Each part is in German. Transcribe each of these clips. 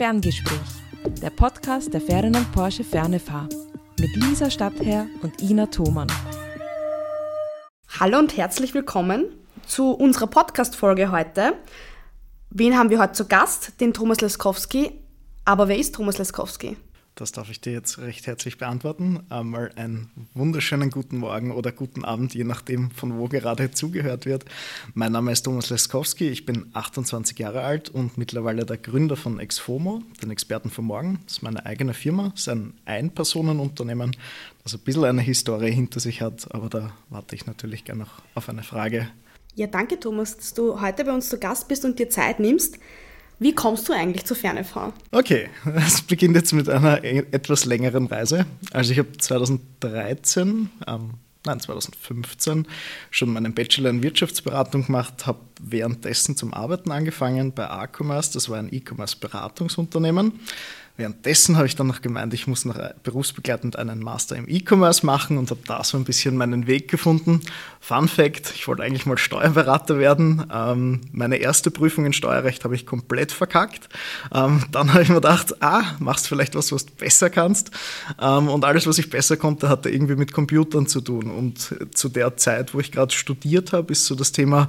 Ferngespräch, der Podcast der Ferdinand Porsche Fernefahr mit Lisa Stadtherr und Ina Thomann. Hallo und herzlich willkommen zu unserer Podcast-Folge heute. Wen haben wir heute zu Gast? Den Thomas Leskowski. Aber wer ist Thomas Leskowski? Das darf ich dir jetzt recht herzlich beantworten. Einmal einen wunderschönen guten Morgen oder guten Abend, je nachdem, von wo gerade zugehört wird. Mein Name ist Thomas Leskowski, ich bin 28 Jahre alt und mittlerweile der Gründer von Exfomo, den Experten für morgen. Das ist meine eigene Firma, das ist ein Ein-Personen-Unternehmen, das ein bisschen eine Historie hinter sich hat, aber da warte ich natürlich gerne noch auf eine Frage. Ja, danke Thomas, dass du heute bei uns zu Gast bist und dir Zeit nimmst. Wie kommst du eigentlich zur Fernefahrt? Okay, es beginnt jetzt mit einer e- etwas längeren Reise. Also ich habe 2013, ähm, nein 2015 schon meinen Bachelor in Wirtschaftsberatung gemacht, habe währenddessen zum Arbeiten angefangen bei A-Commerce, das war ein E-Commerce-Beratungsunternehmen. Währenddessen habe ich dann noch gemeint, ich muss noch berufsbegleitend einen Master im E-Commerce machen und habe da so ein bisschen meinen Weg gefunden. Fun Fact: Ich wollte eigentlich mal Steuerberater werden. Ähm, meine erste Prüfung in Steuerrecht habe ich komplett verkackt. Ähm, dann habe ich mir gedacht, ah, machst vielleicht was, was du besser kannst. Ähm, und alles, was ich besser konnte, hatte irgendwie mit Computern zu tun. Und zu der Zeit, wo ich gerade studiert habe, ist so das Thema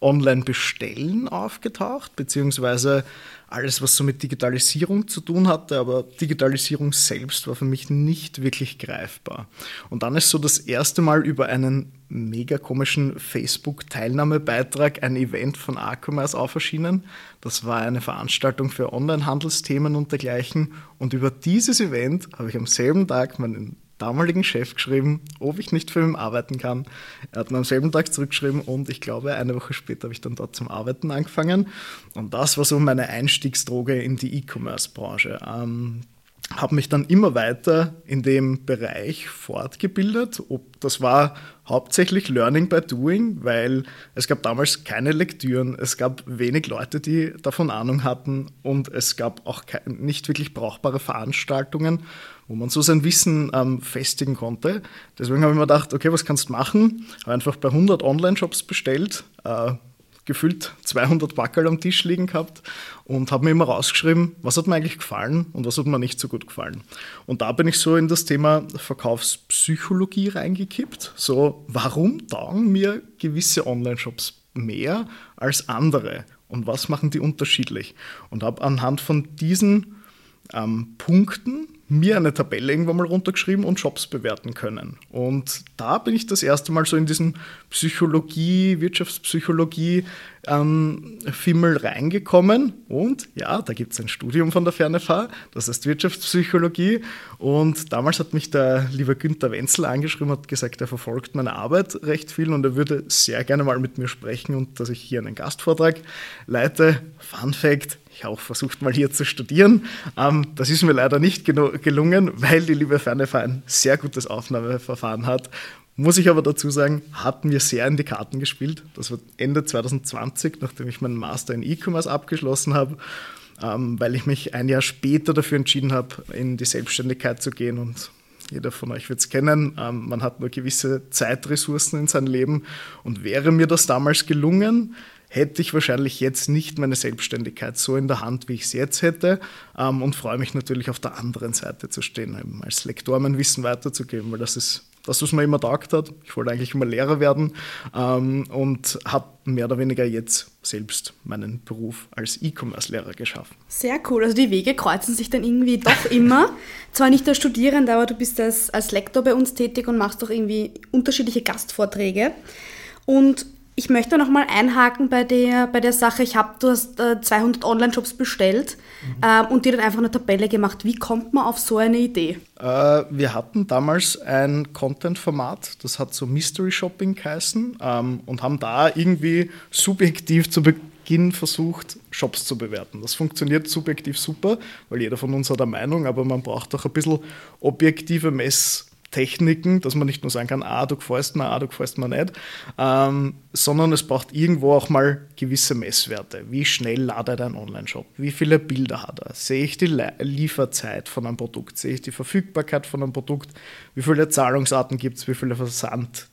Online-Bestellen aufgetaucht, beziehungsweise alles, was so mit Digitalisierung zu tun hatte, aber Digitalisierung selbst war für mich nicht wirklich greifbar. Und dann ist so das erste Mal über einen mega komischen Facebook-Teilnahmebeitrag ein Event von A-Commerce auf erschienen. Das war eine Veranstaltung für Online-Handelsthemen und dergleichen. Und über dieses Event habe ich am selben Tag meinen damaligen Chef geschrieben, ob ich nicht für ihn arbeiten kann. Er hat mir am selben Tag zurückgeschrieben und ich glaube, eine Woche später habe ich dann dort zum Arbeiten angefangen. Und das war so meine Einstiegsdroge in die E-Commerce-Branche. Ähm, habe mich dann immer weiter in dem Bereich fortgebildet. Das war hauptsächlich Learning by Doing, weil es gab damals keine Lektüren, es gab wenig Leute, die davon Ahnung hatten und es gab auch nicht wirklich brauchbare Veranstaltungen, wo man so sein Wissen ähm, festigen konnte. Deswegen habe ich mir gedacht, okay, was kannst du machen? Habe einfach bei 100 Online-Shops bestellt, äh, gefühlt 200 Backel am Tisch liegen gehabt und habe mir immer rausgeschrieben, was hat mir eigentlich gefallen und was hat mir nicht so gut gefallen. Und da bin ich so in das Thema Verkaufspsychologie reingekippt. So, warum taugen mir gewisse Online-Shops mehr als andere und was machen die unterschiedlich? Und habe anhand von diesen ähm, Punkten mir eine Tabelle irgendwann mal runtergeschrieben und Shops bewerten können. Und da bin ich das erste Mal so in diesen Psychologie, Wirtschaftspsychologie ähm, Fimmel reingekommen. Und ja, da gibt es ein Studium von der Fernefahr, das heißt Wirtschaftspsychologie. Und damals hat mich der liebe Günther Wenzel angeschrieben, hat gesagt, er verfolgt meine Arbeit recht viel und er würde sehr gerne mal mit mir sprechen und dass ich hier einen Gastvortrag leite. Fun Fact, ich auch versucht, mal hier zu studieren. Ähm, das ist mir leider nicht gelungen, weil die liebe Fernefer ein sehr gutes Aufnahmeverfahren hat. Muss ich aber dazu sagen, hat mir sehr in die Karten gespielt. Das war Ende 2020, nachdem ich meinen Master in E-Commerce abgeschlossen habe, ähm, weil ich mich ein Jahr später dafür entschieden habe, in die Selbstständigkeit zu gehen und jeder von euch wird es kennen, ähm, man hat nur gewisse Zeitressourcen in seinem Leben und wäre mir das damals gelungen, hätte ich wahrscheinlich jetzt nicht meine Selbstständigkeit so in der Hand, wie ich es jetzt hätte ähm, und freue mich natürlich auf der anderen Seite zu stehen, eben als Lektor mein Wissen weiterzugeben, weil das ist das, was mir immer taugt hat. Ich wollte eigentlich immer Lehrer werden ähm, und habe mehr oder weniger jetzt selbst meinen Beruf als E-Commerce-Lehrer geschaffen. Sehr cool. Also die Wege kreuzen sich dann irgendwie doch immer. Zwar nicht als Studierender, aber du bist als, als Lektor bei uns tätig und machst doch irgendwie unterschiedliche Gastvorträge. Und ich möchte noch mal einhaken bei der, bei der Sache, ich habe, du hast äh, 200 Online-Shops bestellt mhm. ähm, und dir dann einfach eine Tabelle gemacht. Wie kommt man auf so eine Idee? Äh, wir hatten damals ein Content-Format, das hat so Mystery Shopping geheißen ähm, und haben da irgendwie subjektiv zu Beginn versucht, Shops zu bewerten. Das funktioniert subjektiv super, weil jeder von uns hat eine Meinung, aber man braucht auch ein bisschen objektive Mess- Techniken, dass man nicht nur sagen kann, ah, du gefällst mir, ah, du gefällst mir nicht, ähm, sondern es braucht irgendwo auch mal gewisse Messwerte. Wie schnell ladet ein Online-Shop? Wie viele Bilder hat er? Sehe ich die Lieferzeit von einem Produkt? Sehe ich die Verfügbarkeit von einem Produkt? Wie viele Zahlungsarten gibt es? Wie viele Versand?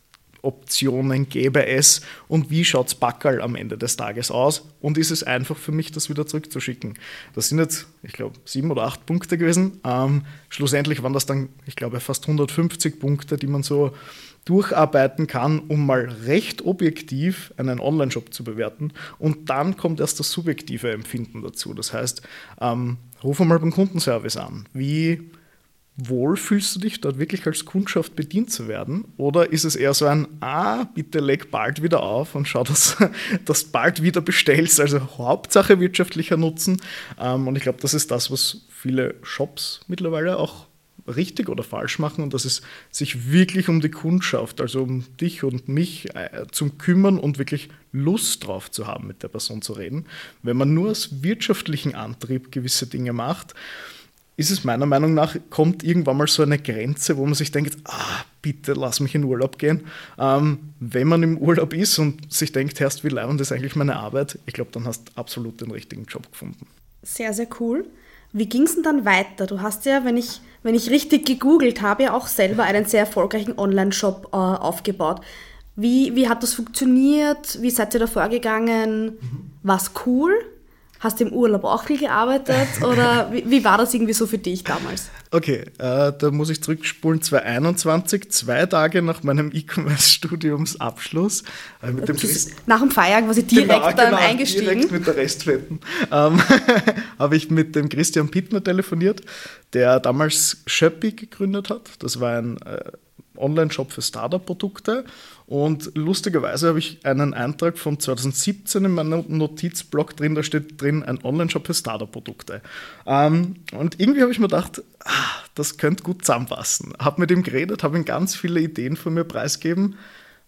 Optionen gäbe es und wie schaut Backerl am Ende des Tages aus und ist es einfach für mich, das wieder zurückzuschicken. Das sind jetzt, ich glaube, sieben oder acht Punkte gewesen. Ähm, schlussendlich waren das dann, ich glaube, fast 150 Punkte, die man so durcharbeiten kann, um mal recht objektiv einen Online-Shop zu bewerten. Und dann kommt erst das subjektive Empfinden dazu. Das heißt, ähm, ruf mal beim Kundenservice an. Wie wohl fühlst du dich dort wirklich als Kundschaft bedient zu werden? Oder ist es eher so ein, ah, bitte leg bald wieder auf und schau, dass du bald wieder bestellst? Also Hauptsache wirtschaftlicher Nutzen. Ähm, und ich glaube, das ist das, was viele Shops mittlerweile auch richtig oder falsch machen und das ist sich wirklich um die Kundschaft, also um dich und mich äh, zum kümmern und wirklich Lust drauf zu haben, mit der Person zu reden. Wenn man nur aus wirtschaftlichen Antrieb gewisse Dinge macht, ist es meiner Meinung nach, kommt irgendwann mal so eine Grenze, wo man sich denkt, ah, bitte lass mich in Urlaub gehen. Ähm, wenn man im Urlaub ist und sich denkt, Herrst, wie leibend ist eigentlich meine Arbeit, ich glaube, dann hast du absolut den richtigen Job gefunden. Sehr, sehr cool. Wie ging es denn dann weiter? Du hast ja, wenn ich, wenn ich richtig gegoogelt habe, ja auch selber einen sehr erfolgreichen Online-Shop äh, aufgebaut. Wie, wie hat das funktioniert? Wie seid ihr da vorgegangen? Mhm. War es cool? Hast du im Urlaub auch viel gearbeitet oder wie, wie war das irgendwie so für dich damals? Okay, äh, da muss ich zurückspulen. 2021, zwei Tage nach meinem E-Commerce-Studiumsabschluss. Äh, nach dem Feier quasi direkt genau, dann genau, eingestiegen. Direkt mit der Restwetten. Ähm, Habe ich mit dem Christian Pittner telefoniert, der damals Schöppi gegründet hat. Das war ein äh, Online-Shop für Startup-Produkte. Und lustigerweise habe ich einen Eintrag von 2017 in meinem Notizblock drin, da steht drin ein Online-Shop für Startup-Produkte. Ähm, und irgendwie habe ich mir gedacht, ah, das könnte gut zusammenpassen. Habe mit ihm geredet, habe ihm ganz viele Ideen von mir preisgegeben,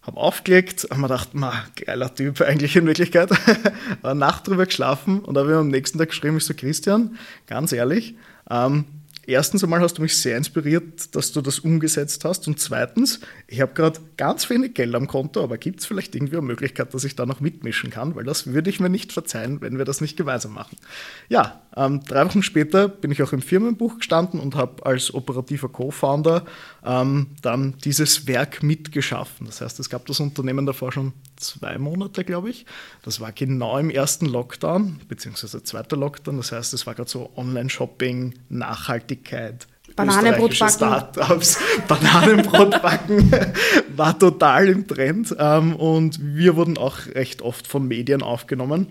habe aufgelegt, habe mir gedacht, ma, geiler Typ eigentlich in Wirklichkeit. Nacht drüber geschlafen und habe ihm am nächsten Tag geschrieben, ich so, Christian, ganz ehrlich, ähm, erstens einmal hast du mich sehr inspiriert, dass du das umgesetzt hast. Und zweitens, ich habe gerade ganz wenig Geld am Konto, aber gibt es vielleicht irgendwie eine Möglichkeit, dass ich da noch mitmischen kann? Weil das würde ich mir nicht verzeihen, wenn wir das nicht gemeinsam machen. Ja, ähm, drei Wochen später bin ich auch im Firmenbuch gestanden und habe als operativer Co-Founder ähm, dann dieses Werk mitgeschaffen. Das heißt, es gab das Unternehmen davor schon zwei Monate, glaube ich. Das war genau im ersten Lockdown, beziehungsweise zweiter Lockdown. Das heißt, es war gerade so Online-Shopping, Nachhaltigkeit, Bananenbrot backen. Startups, Bananenbrot backen war total im Trend ähm, und wir wurden auch recht oft von Medien aufgenommen.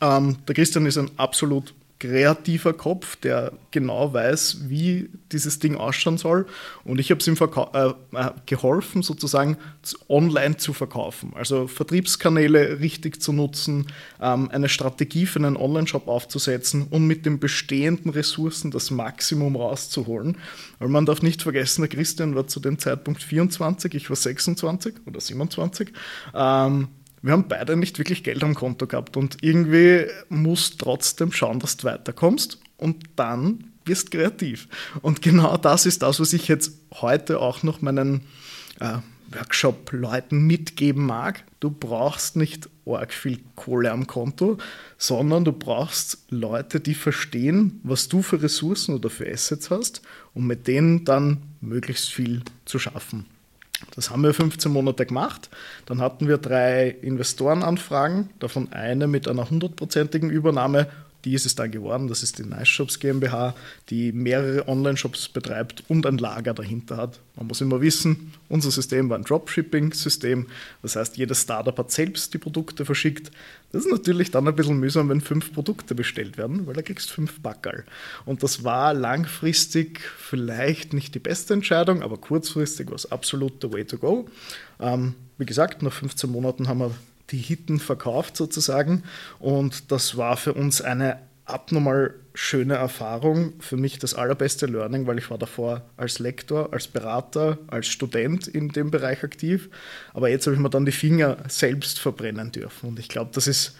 Ähm, der Christian ist ein absolut kreativer Kopf, der genau weiß, wie dieses Ding ausschauen soll. Und ich habe es ihm äh, äh, geholfen, sozusagen online zu verkaufen. Also Vertriebskanäle richtig zu nutzen, ähm, eine Strategie für einen Online-Shop aufzusetzen und mit den bestehenden Ressourcen das Maximum rauszuholen. Weil man darf nicht vergessen, der Christian war zu dem Zeitpunkt 24, ich war 26 oder 27. Ähm, wir haben beide nicht wirklich Geld am Konto gehabt und irgendwie musst trotzdem schauen, dass du weiterkommst und dann wirst kreativ. Und genau das ist das, was ich jetzt heute auch noch meinen äh, Workshop-Leuten mitgeben mag. Du brauchst nicht arg viel Kohle am Konto, sondern du brauchst Leute, die verstehen, was du für Ressourcen oder für Assets hast, um mit denen dann möglichst viel zu schaffen. Das haben wir 15 Monate gemacht. Dann hatten wir drei Investorenanfragen, davon eine mit einer hundertprozentigen Übernahme die ist es dann geworden. Das ist die Nice Shops GmbH, die mehrere Online-Shops betreibt und ein Lager dahinter hat. Man muss immer wissen, unser System war ein Dropshipping-System. Das heißt, jedes Startup hat selbst die Produkte verschickt. Das ist natürlich dann ein bisschen mühsam, wenn fünf Produkte bestellt werden, weil da kriegst fünf Backerl. Und das war langfristig vielleicht nicht die beste Entscheidung, aber kurzfristig war es absolut the way to go. Ähm, wie gesagt, nach 15 Monaten haben wir die Hitten verkauft sozusagen. Und das war für uns eine abnormal schöne Erfahrung. Für mich das allerbeste Learning, weil ich war davor als Lektor, als Berater, als Student in dem Bereich aktiv. Aber jetzt habe ich mir dann die Finger selbst verbrennen dürfen. Und ich glaube, das ist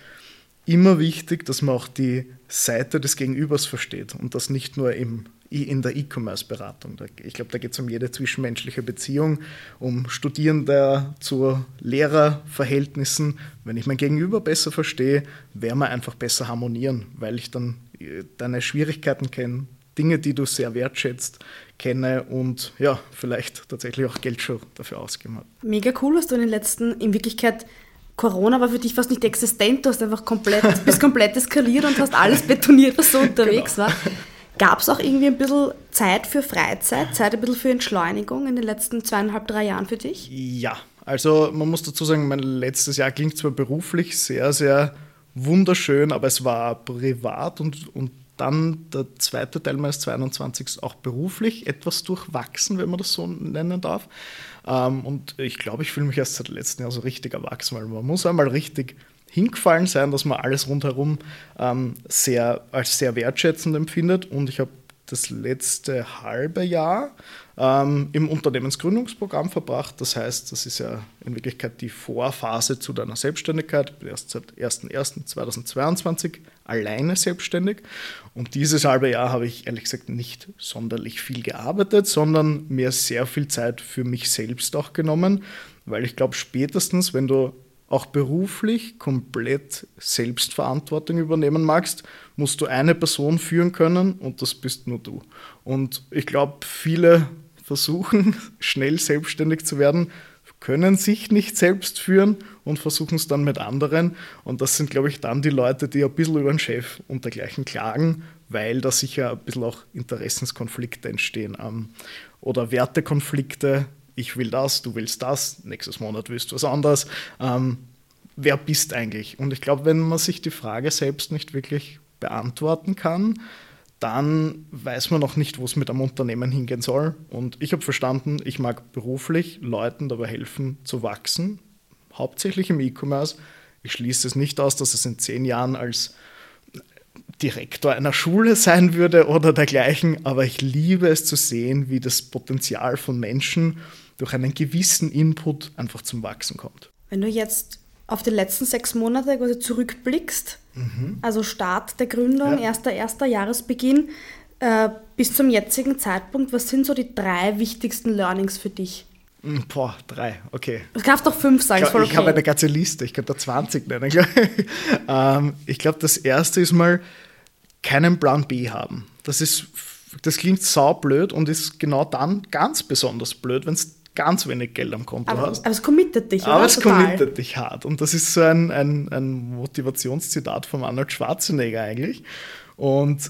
immer wichtig, dass man auch die Seite des Gegenübers versteht und das nicht nur im in der E-Commerce-Beratung. Ich glaube, da geht es um jede zwischenmenschliche Beziehung, um Studierende zu Lehrerverhältnissen. Wenn ich mein Gegenüber besser verstehe, werden wir einfach besser harmonieren, weil ich dann äh, deine Schwierigkeiten kenne, Dinge, die du sehr wertschätzt, kenne und ja, vielleicht tatsächlich auch Geld schon dafür ausgeben habe. Mega cool, was du in den letzten, in Wirklichkeit, Corona war für dich fast nicht existent, du hast einfach komplett, bist komplett eskaliert und hast alles betoniert, was so unterwegs genau. war. Gab es auch irgendwie ein bisschen Zeit für Freizeit, Zeit ein bisschen für Entschleunigung in den letzten zweieinhalb, drei Jahren für dich? Ja, also man muss dazu sagen, mein letztes Jahr ging zwar beruflich sehr, sehr wunderschön, aber es war privat und, und dann der zweite Teil meines 22. auch beruflich etwas durchwachsen, wenn man das so nennen darf. Ähm, und ich glaube, ich fühle mich erst seit letztem Jahr so richtig erwachsen, weil man muss einmal richtig hingefallen sein, dass man alles rundherum ähm, sehr, als sehr wertschätzend empfindet. Und ich habe das letzte halbe Jahr ähm, im Unternehmensgründungsprogramm verbracht. Das heißt, das ist ja in Wirklichkeit die Vorphase zu deiner Selbstständigkeit. Ich bin erst seit 01.01.2022 alleine selbstständig. Und dieses halbe Jahr habe ich ehrlich gesagt nicht sonderlich viel gearbeitet, sondern mir sehr viel Zeit für mich selbst auch genommen, weil ich glaube, spätestens, wenn du auch beruflich komplett Selbstverantwortung übernehmen magst, musst du eine Person führen können und das bist nur du. Und ich glaube, viele versuchen schnell selbstständig zu werden, können sich nicht selbst führen und versuchen es dann mit anderen. Und das sind, glaube ich, dann die Leute, die ein bisschen über den Chef und dergleichen klagen, weil da sicher ein bisschen auch Interessenskonflikte entstehen ähm, oder Wertekonflikte ich will das, du willst das, nächstes Monat willst du was anderes. Ähm, wer bist eigentlich? Und ich glaube, wenn man sich die Frage selbst nicht wirklich beantworten kann, dann weiß man noch nicht, wo es mit einem Unternehmen hingehen soll. Und ich habe verstanden, ich mag beruflich Leuten dabei helfen zu wachsen, hauptsächlich im E-Commerce. Ich schließe es nicht aus, dass es in zehn Jahren als Direktor einer Schule sein würde oder dergleichen, aber ich liebe es zu sehen, wie das Potenzial von Menschen durch einen gewissen Input einfach zum Wachsen kommt. Wenn du jetzt auf die letzten sechs Monate quasi zurückblickst, mhm. also Start der Gründung, ja. erster, erster Jahresbeginn, äh, bis zum jetzigen Zeitpunkt, was sind so die drei wichtigsten Learnings für dich? Hm, boah, drei, okay. Du kannst doch fünf sagen, ich, okay. ich habe eine ganze Liste, ich könnte da 20 nennen. ähm, ich glaube, das erste ist mal, keinen Plan B haben. Das ist, das klingt saublöd und ist genau dann ganz besonders blöd, wenn es ganz wenig Geld am Konto aber, hast. Aber es committet dich, oder? Aber es Total. committet dich hart. Und das ist so ein, ein, ein Motivationszitat von Arnold Schwarzenegger eigentlich. Und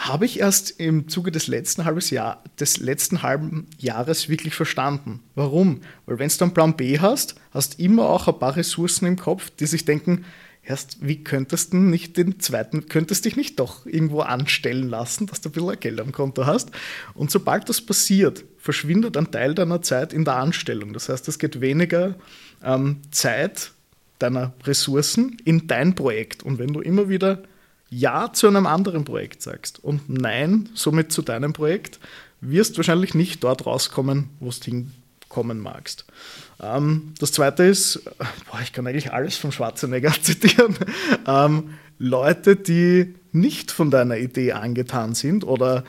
habe ich erst im Zuge des letzten, halbes Jahr, des letzten halben Jahres wirklich verstanden. Warum? Weil wenn du einen Plan B hast, hast immer auch ein paar Ressourcen im Kopf, die sich denken, erst, wie könntest du nicht den zweiten, könntest dich nicht doch irgendwo anstellen lassen, dass du ein bisschen Geld am Konto hast. Und sobald das passiert, verschwindet ein Teil deiner Zeit in der Anstellung. Das heißt, es geht weniger ähm, Zeit deiner Ressourcen in dein Projekt. Und wenn du immer wieder Ja zu einem anderen Projekt sagst und Nein somit zu deinem Projekt, wirst du wahrscheinlich nicht dort rauskommen, wo es hinkommen magst. Ähm, das zweite ist, boah, ich kann eigentlich alles von Schwarzenegger zitieren, ähm, Leute, die nicht von deiner Idee angetan sind oder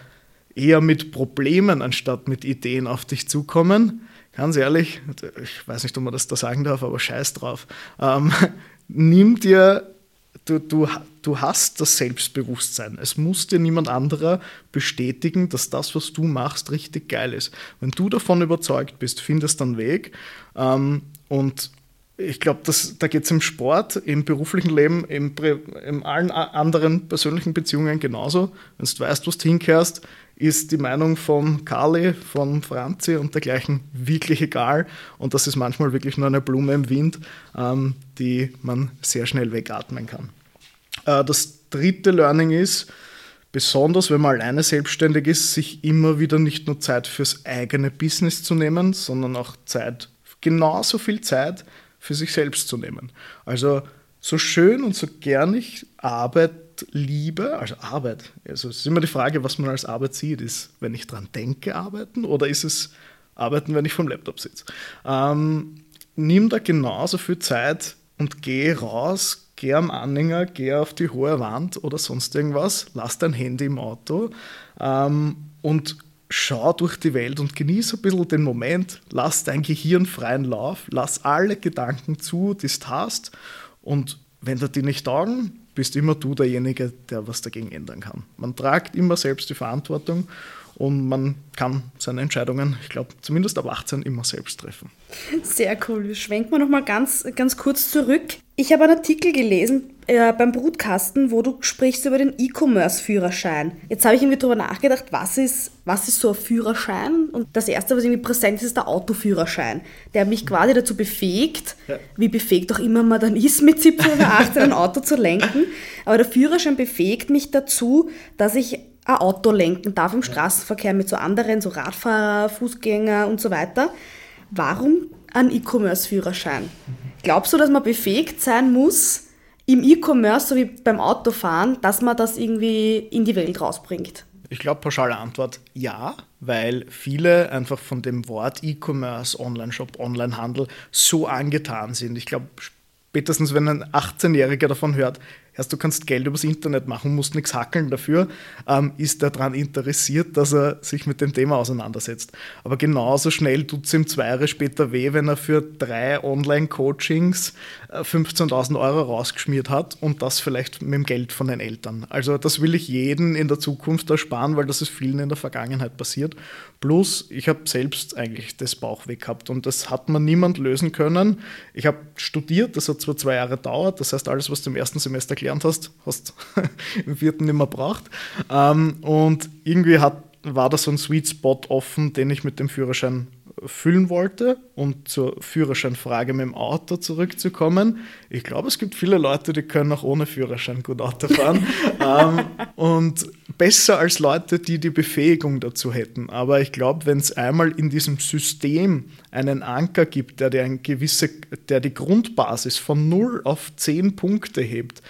eher mit Problemen anstatt mit Ideen auf dich zukommen. Ganz ehrlich, ich weiß nicht, ob man das da sagen darf, aber scheiß drauf. Ähm, nimm dir du, du, du hast das Selbstbewusstsein. Es muss dir niemand anderer bestätigen, dass das, was du machst, richtig geil ist. Wenn du davon überzeugt bist, findest dann Weg. Ähm, und ich glaube, da geht es im Sport, im beruflichen Leben, in allen anderen persönlichen Beziehungen genauso. Wenn du weißt, wo du hinkehrst, ist die Meinung von Carly, von Franzi und dergleichen wirklich egal. Und das ist manchmal wirklich nur eine Blume im Wind, ähm, die man sehr schnell wegatmen kann. Äh, das dritte Learning ist, besonders wenn man alleine selbstständig ist, sich immer wieder nicht nur Zeit fürs eigene Business zu nehmen, sondern auch Zeit, genauso viel Zeit für sich selbst zu nehmen. Also so schön und so gern ich Liebe, also Arbeit, also es ist immer die Frage, was man als Arbeit sieht, ist, wenn ich dran denke, arbeiten oder ist es arbeiten, wenn ich vom Laptop sitze. Ähm, nimm da genauso viel Zeit und geh raus, geh am Anhänger, geh auf die hohe Wand oder sonst irgendwas, lass dein Handy im Auto ähm, und schau durch die Welt und genieße ein bisschen den Moment, lass dein Gehirn freien Lauf, lass alle Gedanken zu, die du hast und wenn dir die nicht taugen, bist immer du derjenige, der was dagegen ändern kann. Man tragt immer selbst die Verantwortung und man kann seine Entscheidungen, ich glaube, zumindest ab 18 immer selbst treffen. Sehr cool. Wir schwenken wir nochmal ganz, ganz kurz zurück. Ich habe einen Artikel gelesen äh, beim Brutkasten, wo du sprichst über den E-Commerce-Führerschein. Jetzt habe ich irgendwie darüber nachgedacht, was ist, was ist so ein Führerschein? Und das Erste, was irgendwie präsent ist, ist der Autoführerschein, der mich quasi dazu befähigt, ja. wie befähigt auch immer man dann ist, mit 17 oder 18 ein Auto zu lenken. Aber der Führerschein befähigt mich dazu, dass ich ein Auto lenken darf im Straßenverkehr mit so anderen, so Radfahrer, Fußgänger und so weiter. Warum ein E-Commerce-Führerschein? Glaubst du, dass man befähigt sein muss, im E-Commerce, so wie beim Autofahren, dass man das irgendwie in die Welt rausbringt? Ich glaube, pauschale Antwort ja, weil viele einfach von dem Wort E-Commerce, Online-Shop, Online-Handel so angetan sind. Ich glaube, spätestens wenn ein 18-Jähriger davon hört, erst du kannst Geld übers Internet machen, musst nichts hackeln dafür, ähm, ist er daran interessiert, dass er sich mit dem Thema auseinandersetzt. Aber genauso schnell tut es ihm zwei Jahre später weh, wenn er für drei Online-Coachings 15.000 Euro rausgeschmiert hat und das vielleicht mit dem Geld von den Eltern. Also das will ich jeden in der Zukunft ersparen, weil das ist vielen in der Vergangenheit passiert. Plus, ich habe selbst eigentlich das Bauchweh gehabt und das hat man niemand lösen können. Ich habe studiert, das hat zwar zwei Jahre gedauert, das heißt, alles, was du im ersten Semester gelernt hast, hast im vierten nicht mehr braucht. Ähm, und irgendwie hat, war da so ein Sweet Spot offen, den ich mit dem Führerschein füllen wollte, um zur Führerscheinfrage mit dem Auto zurückzukommen. Ich glaube, es gibt viele Leute, die können auch ohne Führerschein gut Auto fahren. ähm, und besser als Leute, die die Befähigung dazu hätten. Aber ich glaube, wenn es einmal in diesem System einen Anker gibt, der, der, gewisse, der die Grundbasis von 0 auf 10 Punkte hebt,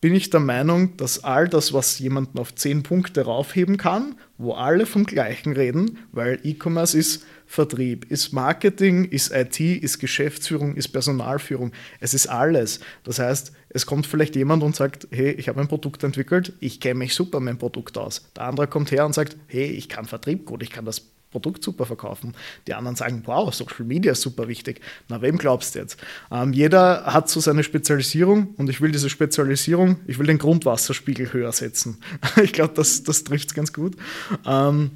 bin ich der Meinung, dass all das, was jemanden auf 10 Punkte raufheben kann, wo alle vom Gleichen reden, weil E-Commerce ist Vertrieb, ist Marketing, ist IT, ist Geschäftsführung, ist Personalführung. Es ist alles. Das heißt, es kommt vielleicht jemand und sagt, hey, ich habe ein Produkt entwickelt, ich kenne mich super mit dem Produkt aus. Der andere kommt her und sagt, hey, ich kann Vertrieb gut, ich kann das Produkt super verkaufen. Die anderen sagen, wow, Social Media ist super wichtig. Na, wem glaubst du jetzt? Ähm, jeder hat so seine Spezialisierung und ich will diese Spezialisierung, ich will den Grundwasserspiegel höher setzen. ich glaube, das, das trifft es ganz gut. Ähm,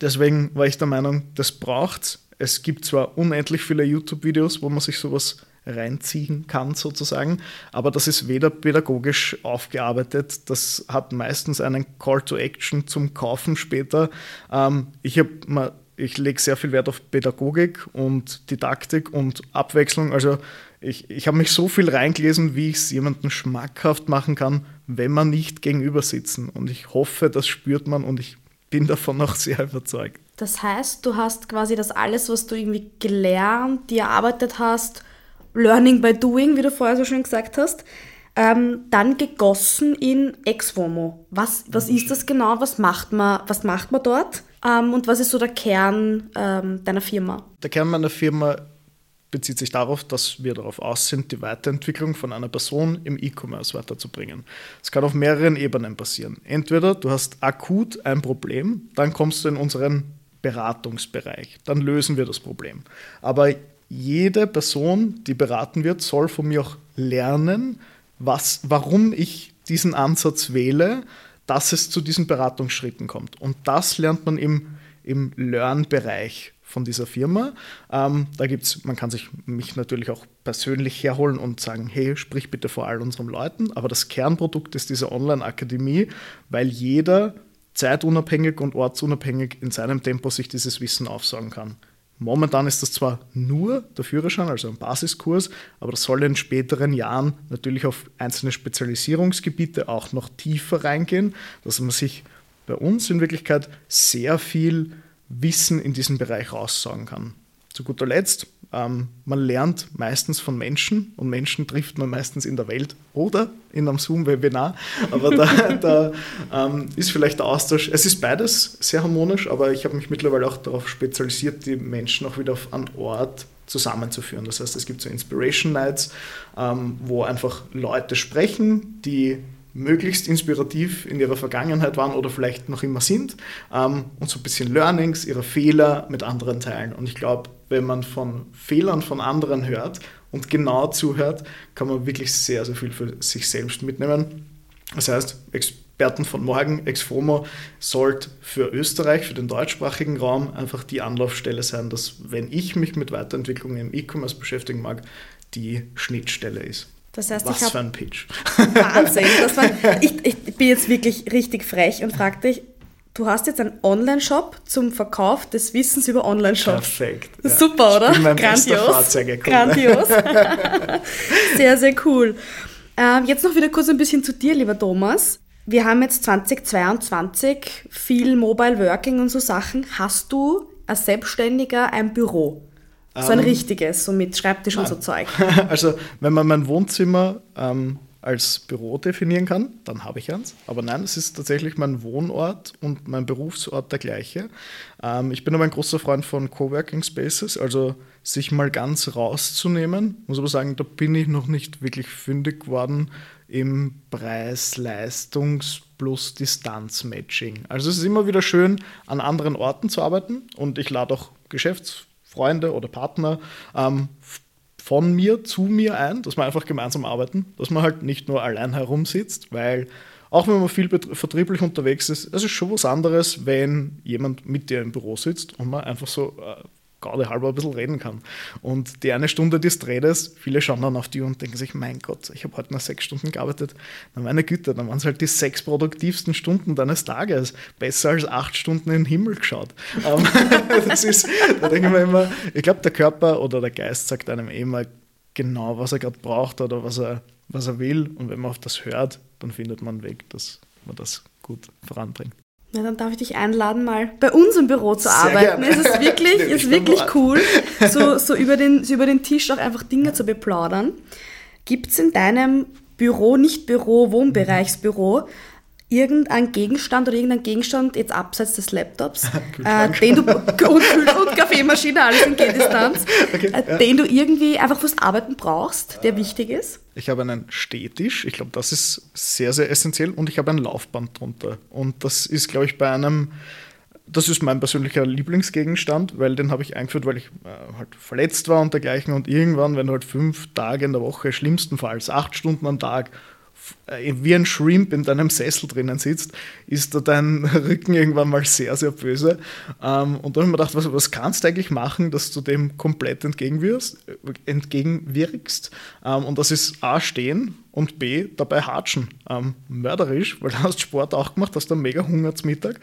Deswegen war ich der Meinung, das braucht es. gibt zwar unendlich viele YouTube-Videos, wo man sich sowas reinziehen kann sozusagen, aber das ist weder pädagogisch aufgearbeitet, das hat meistens einen Call to Action zum Kaufen später. Ähm, ich ich lege sehr viel Wert auf Pädagogik und Didaktik und Abwechslung. Also ich, ich habe mich so viel reingelesen, wie ich es jemandem schmackhaft machen kann, wenn man nicht gegenüber sitzen. Und ich hoffe, das spürt man und ich bin davon auch sehr überzeugt. Das heißt, du hast quasi das alles, was du irgendwie gelernt, dir erarbeitet hast, Learning by Doing, wie du vorher so schön gesagt hast, ähm, dann gegossen in Exvomo. Was, was ist das genau? Was macht man, was macht man dort? Ähm, und was ist so der Kern ähm, deiner Firma? Der Kern meiner Firma bezieht sich darauf, dass wir darauf aus sind, die Weiterentwicklung von einer Person im E-Commerce weiterzubringen. Es kann auf mehreren Ebenen passieren. Entweder du hast akut ein Problem, dann kommst du in unseren Beratungsbereich, dann lösen wir das Problem. Aber jede Person, die beraten wird, soll von mir auch lernen, was, warum ich diesen Ansatz wähle, dass es zu diesen Beratungsschritten kommt. Und das lernt man im, im Learn-Bereich von dieser Firma. Ähm, da gibt's, man kann sich mich natürlich auch persönlich herholen und sagen, hey, sprich bitte vor all unseren Leuten. Aber das Kernprodukt ist diese Online-Akademie, weil jeder zeitunabhängig und ortsunabhängig in seinem Tempo sich dieses Wissen aufsaugen kann. Momentan ist das zwar nur der Führerschein, also ein Basiskurs, aber das soll in späteren Jahren natürlich auf einzelne Spezialisierungsgebiete auch noch tiefer reingehen, dass man sich bei uns in Wirklichkeit sehr viel Wissen in diesem Bereich raussagen kann. Zu guter Letzt, ähm, man lernt meistens von Menschen und Menschen trifft man meistens in der Welt oder in einem Zoom-Webinar. Aber da, da ähm, ist vielleicht der Austausch, es ist beides sehr harmonisch, aber ich habe mich mittlerweile auch darauf spezialisiert, die Menschen auch wieder einen Ort zusammenzuführen. Das heißt, es gibt so Inspiration Nights, ähm, wo einfach Leute sprechen, die möglichst inspirativ in ihrer Vergangenheit waren oder vielleicht noch immer sind ähm, und so ein bisschen Learnings, ihre Fehler mit anderen teilen. Und ich glaube, wenn man von Fehlern von anderen hört und genau zuhört, kann man wirklich sehr, sehr viel für sich selbst mitnehmen. Das heißt, Experten von morgen, Exfomo, sollte für Österreich, für den deutschsprachigen Raum einfach die Anlaufstelle sein, dass, wenn ich mich mit Weiterentwicklung im E-Commerce beschäftigen mag, die Schnittstelle ist. Das heißt, Was ich für ein Pitch. Wahnsinn. Das war, ich, ich bin jetzt wirklich richtig frech und frage dich, du hast jetzt einen Online-Shop zum Verkauf des Wissens über Online-Shops. Perfekt. Super, oder? Ich bin mein Fahrzeugkunde. Grandios. sehr, sehr cool. Ähm, jetzt noch wieder kurz ein bisschen zu dir, lieber Thomas. Wir haben jetzt 2022 viel Mobile Working und so Sachen. Hast du als Selbstständiger ein Büro? So ein Ähm, richtiges, so mit Schreibtisch und so Zeug. Also, wenn man mein Wohnzimmer ähm, als Büro definieren kann, dann habe ich eins. Aber nein, es ist tatsächlich mein Wohnort und mein Berufsort der gleiche. Ähm, ich bin aber ein großer Freund von Coworking Spaces, also sich mal ganz rauszunehmen. Muss aber sagen, da bin ich noch nicht wirklich fündig geworden im Preis-Leistungs- plus Distanz-Matching. Also es ist immer wieder schön, an anderen Orten zu arbeiten und ich lade auch Geschäftsfreunde oder Partner ähm, von mir zu mir ein, dass wir einfach gemeinsam arbeiten, dass man halt nicht nur allein herumsitzt, weil auch wenn man viel vertrieblich unterwegs ist, es ist schon was anderes, wenn jemand mit dir im Büro sitzt und man einfach so äh, gerade halber ein bisschen reden kann. Und die eine Stunde des Redes, viele schauen dann auf die und denken sich, mein Gott, ich habe heute nur sechs Stunden gearbeitet. Na meine Güte, dann waren es halt die sechs produktivsten Stunden deines Tages. Besser als acht Stunden in den Himmel geschaut. Das ist, da denke ich mir immer, ich glaube, der Körper oder der Geist sagt einem eh mal genau, was er gerade braucht oder was er, was er will. Und wenn man auf das hört, dann findet man einen Weg, dass man das gut voranbringt. Na, dann darf ich dich einladen, mal bei uns im Büro zu Sehr arbeiten. gerne. Es ist wirklich, ist wirklich cool, so, so, über den, so über den Tisch auch einfach Dinge zu beplaudern. Gibt es in deinem Büro, nicht Büro, Wohnbereichsbüro, irgendein Gegenstand oder irgendein Gegenstand jetzt abseits des Laptops, äh, den du und, und Kaffeemaschine, alles in Gehdistanz, Okay, äh, ja. den du irgendwie einfach fürs Arbeiten brauchst, der wichtig ist? Ich habe einen Stehtisch, ich glaube, das ist sehr, sehr essentiell und ich habe ein Laufband drunter. Und das ist, glaube ich, bei einem, das ist mein persönlicher Lieblingsgegenstand, weil den habe ich eingeführt, weil ich äh, halt verletzt war und dergleichen. Und irgendwann, wenn du halt fünf Tage in der Woche, schlimmstenfalls acht Stunden am Tag, wie ein Shrimp in deinem Sessel drinnen sitzt, ist da dein Rücken irgendwann mal sehr, sehr böse. Ähm, und dann habe ich mir gedacht, was, was kannst du eigentlich machen, dass du dem komplett entgegenwirkst? äh, entgegenwirkst? Ähm, und das ist A, stehen und B, dabei hatschen. Ähm, mörderisch, weil du hast Sport auch gemacht, hast dann mega Hunger zum Mittag,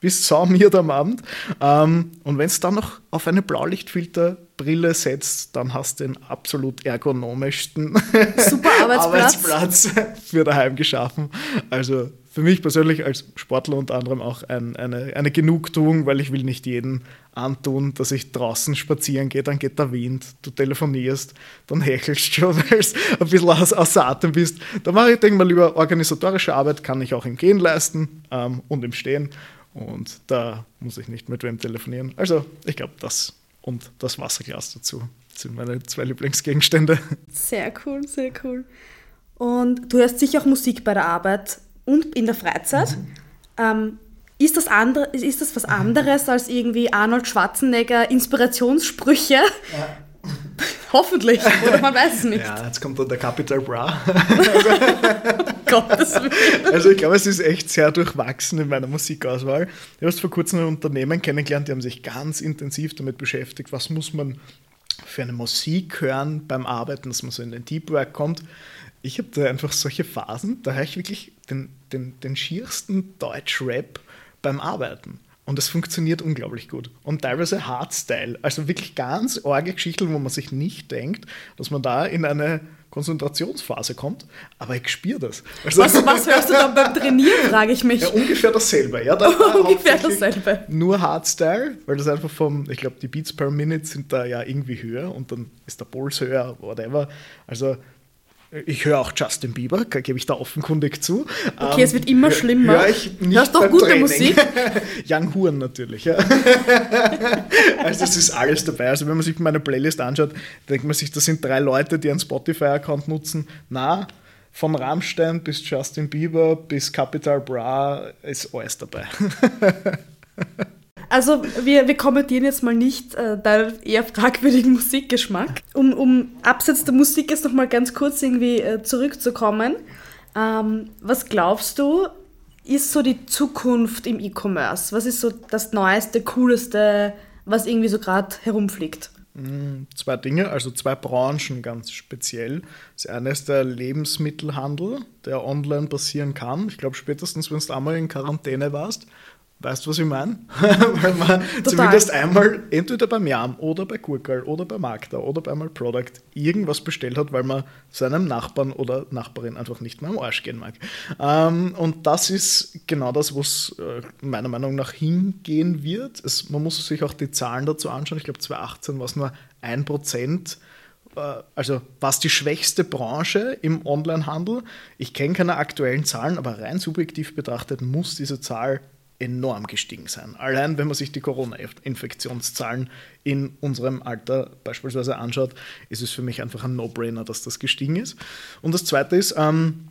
bist saumiert am Abend. Ähm, und wenn es dann noch auf eine Blaulichtfilterbrille setzt, dann hast du den absolut ergonomischsten Super Arbeitsplatz. Arbeitsplatz für daheim geschaffen. Also für mich persönlich als Sportler unter anderem auch ein, eine, eine Genugtuung, weil ich will nicht jeden antun, dass ich draußen spazieren gehe, dann geht der Wind, du telefonierst, dann hechelst schon, weil du ein bisschen aus, außer Atem bist. Da mache ich, denke mal, lieber organisatorische Arbeit, kann ich auch im Gehen leisten ähm, und im Stehen. Und da muss ich nicht mit wem telefonieren. Also ich glaube, das und das Wasserglas dazu sind meine zwei Lieblingsgegenstände. Sehr cool, sehr cool. Und du hörst sicher auch Musik bei der Arbeit und in der Freizeit. Ähm, ist, das andere, ist das was anderes als irgendwie Arnold Schwarzenegger Inspirationssprüche? Hoffentlich, oder man weiß es nicht. Ja, jetzt kommt dann der Capital Bra. Gottes Willen. Also ich glaube, es ist echt sehr durchwachsen in meiner Musikauswahl. Ich habe vor kurzem ein Unternehmen kennengelernt, die haben sich ganz intensiv damit beschäftigt, was muss man für eine Musik hören beim Arbeiten, dass man so in den Deep Work kommt. Ich habe da einfach solche Phasen, da höre ich wirklich den, den, den schiersten Deutsch-Rap beim Arbeiten. Und es funktioniert unglaublich gut. Und teilweise Hardstyle. Also wirklich ganz orge Geschichten, wo man sich nicht denkt, dass man da in eine Konzentrationsphase kommt. Aber ich spüre das. Also, Was, was hörst du dann beim Trainieren, frage ich mich. ja, ungefähr dasselbe. Ja, da Ungefähr dasselbe. Nur Hardstyle, weil das einfach vom, ich glaube, die Beats per Minute sind da ja irgendwie höher und dann ist der Puls höher, whatever. Also ich höre auch Justin Bieber, gebe ich da offenkundig zu. Okay, es wird immer schlimmer. Hör ich nicht Hörst doch gute Training. Musik. Young Huren natürlich, ja. also es ist alles dabei. Also wenn man sich meine Playlist anschaut, denkt man sich, das sind drei Leute, die einen Spotify-Account nutzen. Na, von Rammstein bis Justin Bieber bis Capital Bra ist alles dabei. Also wir, wir kommentieren jetzt mal nicht äh, deinen eher fragwürdigen Musikgeschmack. Um, um abseits der Musik jetzt nochmal ganz kurz irgendwie äh, zurückzukommen. Ähm, was glaubst du, ist so die Zukunft im E-Commerce? Was ist so das Neueste, Cooleste, was irgendwie so gerade herumfliegt? Mm, zwei Dinge, also zwei Branchen ganz speziell. Das eine ist der Lebensmittelhandel, der online passieren kann. Ich glaube, spätestens, wenn du einmal in Quarantäne warst, Weißt du, was ich meine? Weil man zumindest einmal entweder beim Jam oder bei Gurkel oder bei Magda oder bei Product irgendwas bestellt hat, weil man seinem Nachbarn oder Nachbarin einfach nicht mehr am Arsch gehen mag. Ähm, und das ist genau das, wo es äh, meiner Meinung nach hingehen wird. Es, man muss sich auch die Zahlen dazu anschauen. Ich glaube, 2018 war es nur ein Prozent äh, also was die schwächste Branche im Onlinehandel. Ich kenne keine aktuellen Zahlen, aber rein subjektiv betrachtet muss diese Zahl enorm gestiegen sein. Allein wenn man sich die Corona-Infektionszahlen in unserem Alter beispielsweise anschaut, ist es für mich einfach ein No-Brainer, dass das gestiegen ist. Und das Zweite ist ähm,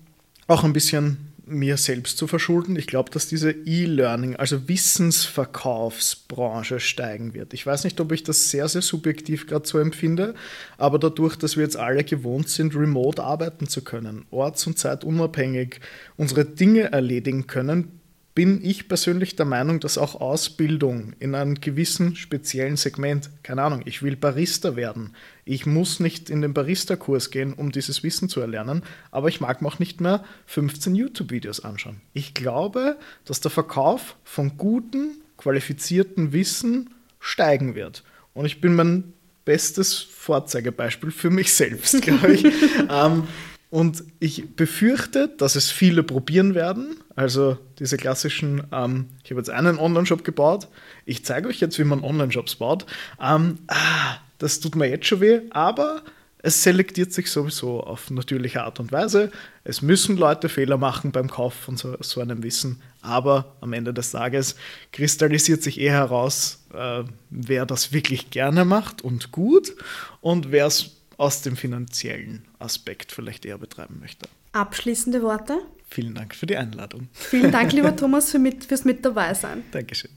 auch ein bisschen mir selbst zu verschulden. Ich glaube, dass diese E-Learning, also Wissensverkaufsbranche steigen wird. Ich weiß nicht, ob ich das sehr, sehr subjektiv gerade so empfinde, aber dadurch, dass wir jetzt alle gewohnt sind, remote arbeiten zu können, orts- und zeitunabhängig unsere Dinge erledigen können, bin ich persönlich der Meinung, dass auch Ausbildung in einem gewissen speziellen Segment, keine Ahnung, ich will Barista werden. Ich muss nicht in den Barista-Kurs gehen, um dieses Wissen zu erlernen, aber ich mag mir auch nicht mehr 15 YouTube-Videos anschauen. Ich glaube, dass der Verkauf von gutem, qualifizierten Wissen steigen wird. Und ich bin mein bestes Vorzeigebeispiel für mich selbst, glaube ich. ähm, und ich befürchte, dass es viele probieren werden. Also diese klassischen, ähm, ich habe jetzt einen Online-Shop gebaut, ich zeige euch jetzt, wie man Online-Shops baut. Ähm, ah, das tut mir jetzt schon weh, aber es selektiert sich sowieso auf natürliche Art und Weise. Es müssen Leute Fehler machen beim Kauf von so, so einem Wissen, aber am Ende des Tages kristallisiert sich eher heraus, äh, wer das wirklich gerne macht und gut und wer es aus dem finanziellen Aspekt vielleicht eher betreiben möchte. Abschließende Worte? Vielen Dank für die Einladung. Vielen Dank, lieber Thomas, für mit, fürs Mit dabei sein. Dankeschön.